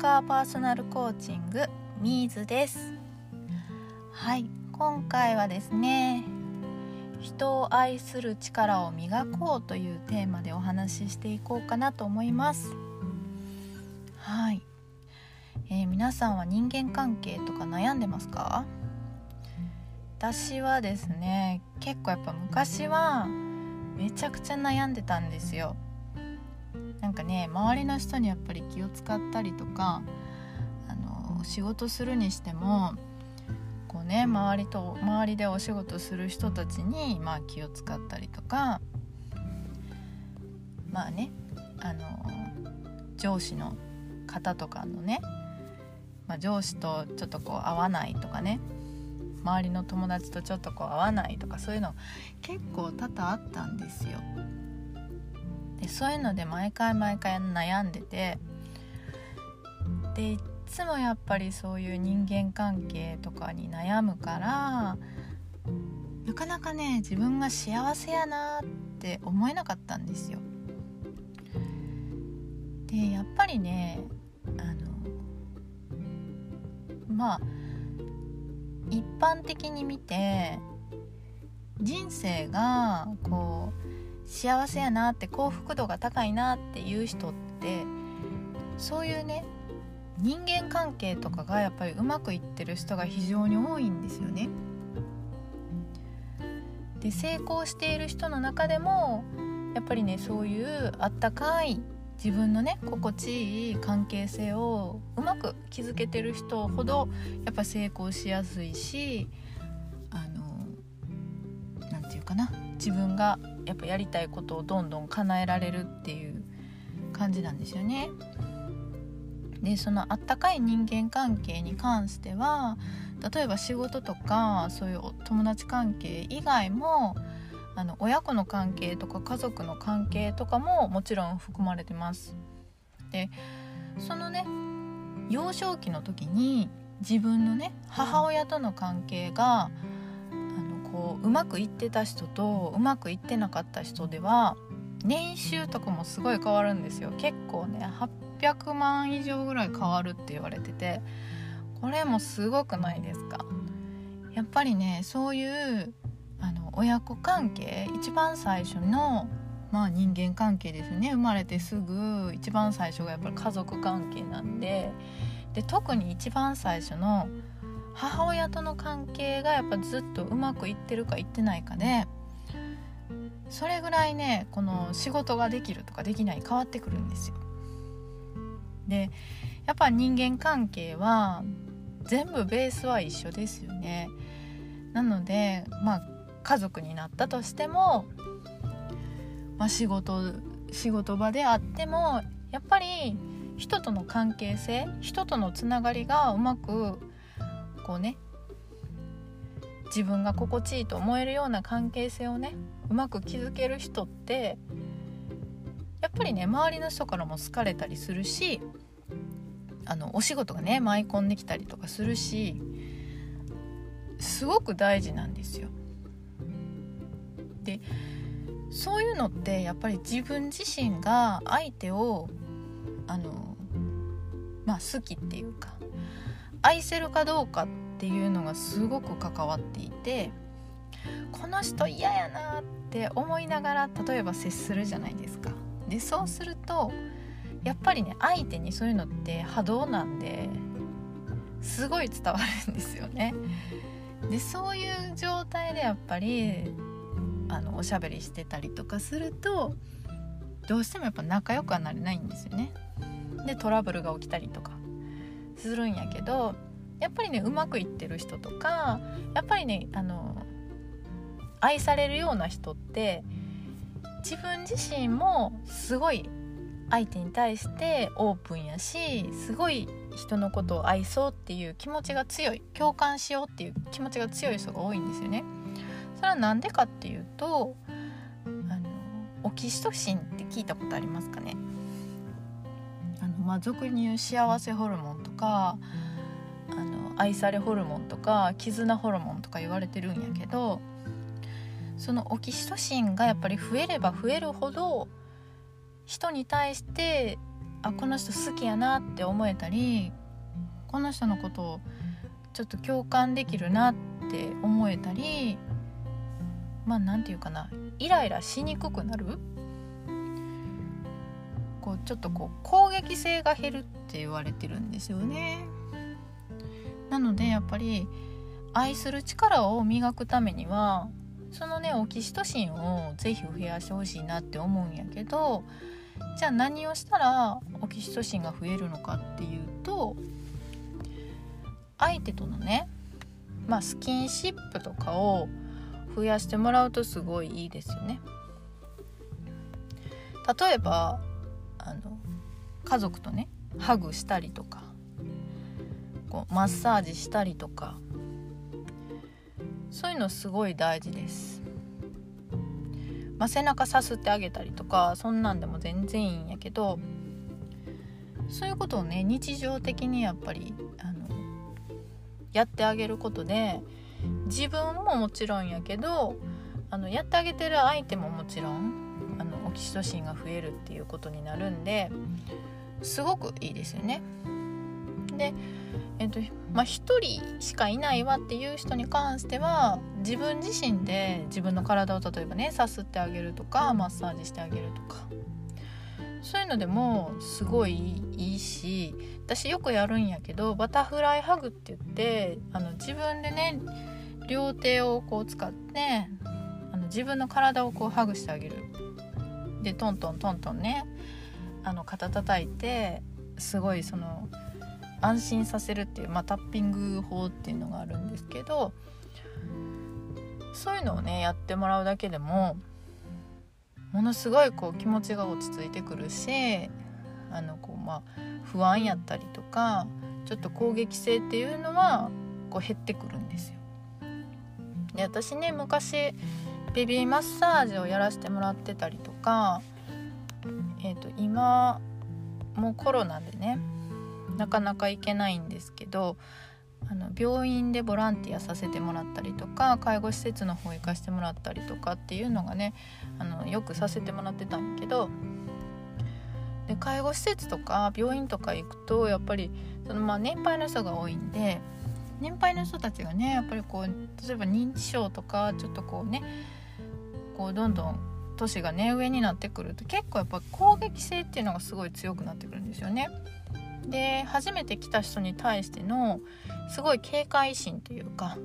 カーパーソナルコーチングミーズです。はい今回はですね人を愛する力を磨こうというテーマでお話ししていこうかなと思います。はい、えー、皆さんは人間関係とか悩んでますか？私はですね結構やっぱ昔はめちゃくちゃ悩んでたんですよ。なんかね周りの人にやっぱり気を使ったりとかあの仕事するにしてもこうね周りと周りでお仕事する人たちに、まあ、気を使ったりとかまあねあの上司の方とかのね、まあ、上司とちょっとこう合わないとかね周りの友達とちょっとこう合わないとかそういうの結構多々あったんですよ。そういうので毎回毎回悩んでてでいつもやっぱりそういう人間関係とかに悩むからなかなかね自分が幸せやなって思えなかったんですよ。でやっぱりねあのまあ一般的に見て人生がこう幸せやなって幸福度が高いなっていう人ってそういうね人間関係とかがやっぱりうまくいってる人が非常に多いんですよね。で成功している人の中でもやっぱりねそういうあったかい自分のね心地いい関係性をうまく築けてる人ほどやっぱ成功しやすいしあの何て言うかな自分がやっぱやりたいことをどんどん叶えられるっていう感じなんですよね。でそのあったかい人間関係に関しては例えば仕事とかそういう友達関係以外もあの親子の関係とか家族の関係とかももちろん含まれてます。でそのね幼少期の時に自分のね母親との関係がこううまくいってた人とうまくいってなかった人では年収とかもすごい変わるんですよ。結構ね800万以上ぐらい変わるって言われててこれもすごくないですか？やっぱりねそういうあの親子関係一番最初のまあ人間関係ですね。生まれてすぐ一番最初がやっぱり家族関係なんでで特に一番最初の母親との関係がやっぱずっとうまくいってるかいってないかでそれぐらいねこの仕事ができるとかできない変わってくるんですよ。でやっぱ人間関係は全部ベースは一緒ですよね。なのでまあ家族になったとしても、まあ、仕事仕事場であってもやっぱり人との関係性人とのつながりがうまくこうね自分が心地いいと思えるような関係性をねうまく築ける人ってやっぱりね周りの人からも好かれたりするしあのお仕事がね舞い込んできたりとかするしすごく大事なんですよ。でそういうのってやっぱり自分自身が相手をあのまあ好きっていうか愛せるかどうかっていうのがすごく関わっていてこの人嫌やなって思いながら例えば接するじゃないですか。でそうするとやっぱりね相手にそういうのって波動なんですごい伝わるんですよね。でそういう状態でやっぱりあのおしゃべりしてたりとかするとどうしてもやっぱ仲良くはなれないんですよね。でトラブルが起きたりとかするんやけどやっぱりねうまくいってる人とかやっぱりねあの愛されるような人って自分自身もすごい相手に対してオープンやしすごい人のことを愛そうっていう気持ちが強い共感しようっていう気持ちが強い人が多いんですよね。それは何でかっていうとあのオキシトシンって聞いたことありますかね、まあ、俗に言う幸せホルモンとかあの愛されホルモンとか絆ホルモンとか言われてるんやけどそのオキシトシンがやっぱり増えれば増えるほど人に対してあこの人好きやなって思えたりこの人のことをちょっと共感できるなって思えたりまあ何て言うかなイライラしにくくなるこうちょっとこう攻撃性が減るって言われてるんですよね。なのでやっぱり愛する力を磨くためにはそのねオキシトシンを是非増やしてほしいなって思うんやけどじゃあ何をしたらオキシトシンが増えるのかっていうと相手とのね、まあ、スキンシップとかを増やしてもらうとすごいいいですよね。例えばあの家族とねハグしたりとかこうマッサージしたりとかそういうのすごい大事です。まあ、背中さすってあげたりとかそんなんでも全然いいんやけどそういうことをね日常的にやっぱりあのやってあげることで自分ももちろんやけどあのやってあげてる相手ももちろんオキシトシンが増えるっていうことになるんですごくいいですよね。で、えっとまあ、1人しかいないわっていう人に関しては自分自身で自分の体を例えばねさすってあげるとかマッサージしてあげるとかそういうのでもすごいいいし私よくやるんやけどバタフライハグって言ってあの自分でね両手をこう使ってあの自分の体をこうハグしてあげるでトントントントンねあの肩叩いてすごいその安心させるっていう、まあ、タッピング法っていうのがあるんですけどそういうのをねやってもらうだけでもものすごいこう気持ちが落ち着いてくるしあのこうまあ不安やったりとかちょっと攻撃性っていうのはこう減ってくるんですよ。で私ね昔ベビーマッサージをやらせてもらってたりとか、えーと、今もうコロナでねなかなか行けないんですけどあの病院でボランティアさせてもらったりとか介護施設の方行かしてもらったりとかっていうのがねあのよくさせてもらってたんやけどで介護施設とか病院とか行くとやっぱりそのまあ年配の人が多いんで年配の人たちがねやっぱりこう例えば認知症とかちょっとこうねこうどんどん年がね上になってくると結構やっぱ攻撃性っていうのがすごい強くなってくるんですよね。で初めて来た人に対してのすごい警戒心というか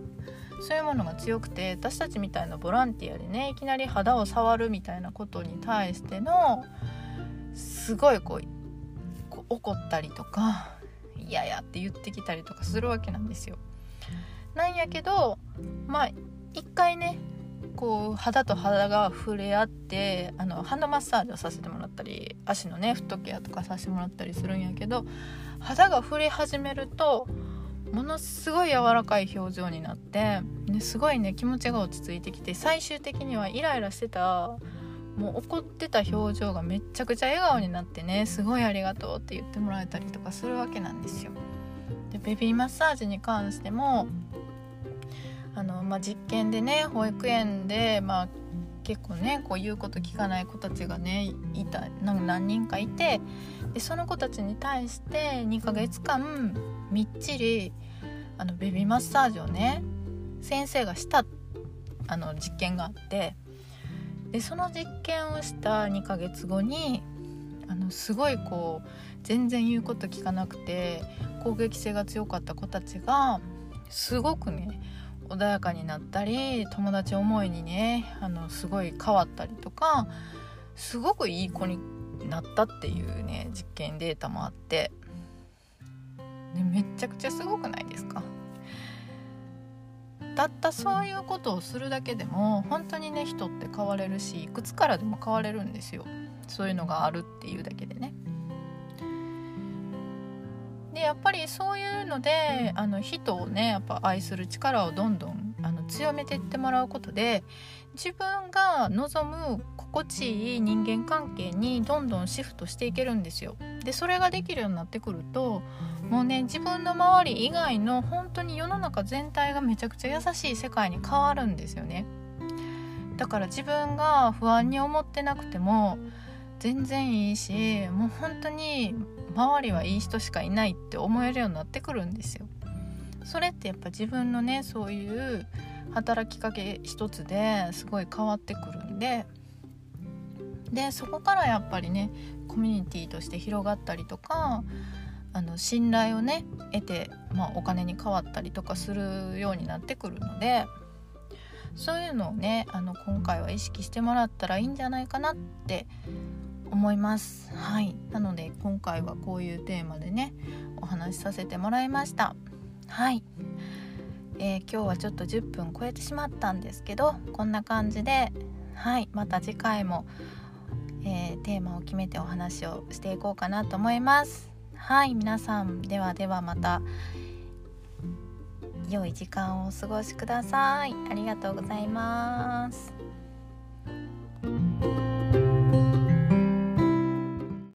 そういうものが強くて私たちみたいなボランティアでねいきなり肌を触るみたいなことに対してのすごいこう怒ったりとか嫌やって言ってきたりとかするわけなんですよ。なんやけどまあ一回ねこう肌と肌が触れ合ってあのハンドマッサージをさせてもらったり足のねフットケアとかさせてもらったりするんやけど肌が触れ始めるとものすごい柔らかい表情になって、ね、すごいね気持ちが落ち着いてきて最終的にはイライラしてたもう怒ってた表情がめっちゃくちゃ笑顔になってねすごいありがとうって言ってもらえたりとかするわけなんですよ。でベビーマッサージに関してもあの、まあ、実験でね保育園で、まあ、結構ねこう言うこと聞かない子たちがねいた何人かいてでその子たちに対して2ヶ月間みっちりあのベビーマッサージをね先生がしたあの実験があってでその実験をした2ヶ月後にあのすごいこう全然言うこと聞かなくて攻撃性が強かった子たちがすごくね穏やかになったり友達思いにねあのすごい変わったりとかすごくいい子になったっていうね実験データもあって、ね、めっちゃくちゃすごくないですか？たったそういうことをするだけでも本当にね人って変われるしいくつからでも変われるんですよそういうのがあるっていうだけでね。でやっぱりそういうのであの人をねやっぱ愛する力をどんどんあの強めていってもらうことで自分が望む心地いい人間関係にどんどんシフトしていけるんですよ。でそれができるようになってくるともうね自分の周り以外の本当に世の中全体がめちゃくちゃ優しい世界に変わるんですよね。だから自分が不安に思ってなくても全然いいしもう本当に周りはいい人しかいないって思えるようになってくるんですよ。それってやっぱ自分のねそういう働きかけ一つですごい変わってくるんででそこからやっぱりねコミュニティとして広がったりとかあの信頼をね得て、まあ、お金に変わったりとかするようになってくるのでそういうのをねあの今回は意識してもらったらいいんじゃないかなって思います。はい。なので今回はこういうテーマでねお話しさせてもらいました。はい、えー、今日はちょっと10分超えてしまったんですけどこんな感じではい。また次回も、えー、テーマを決めてお話をしていこうかなと思います。はい。皆さんではではまた良い時間をお過ごしください。ありがとうございます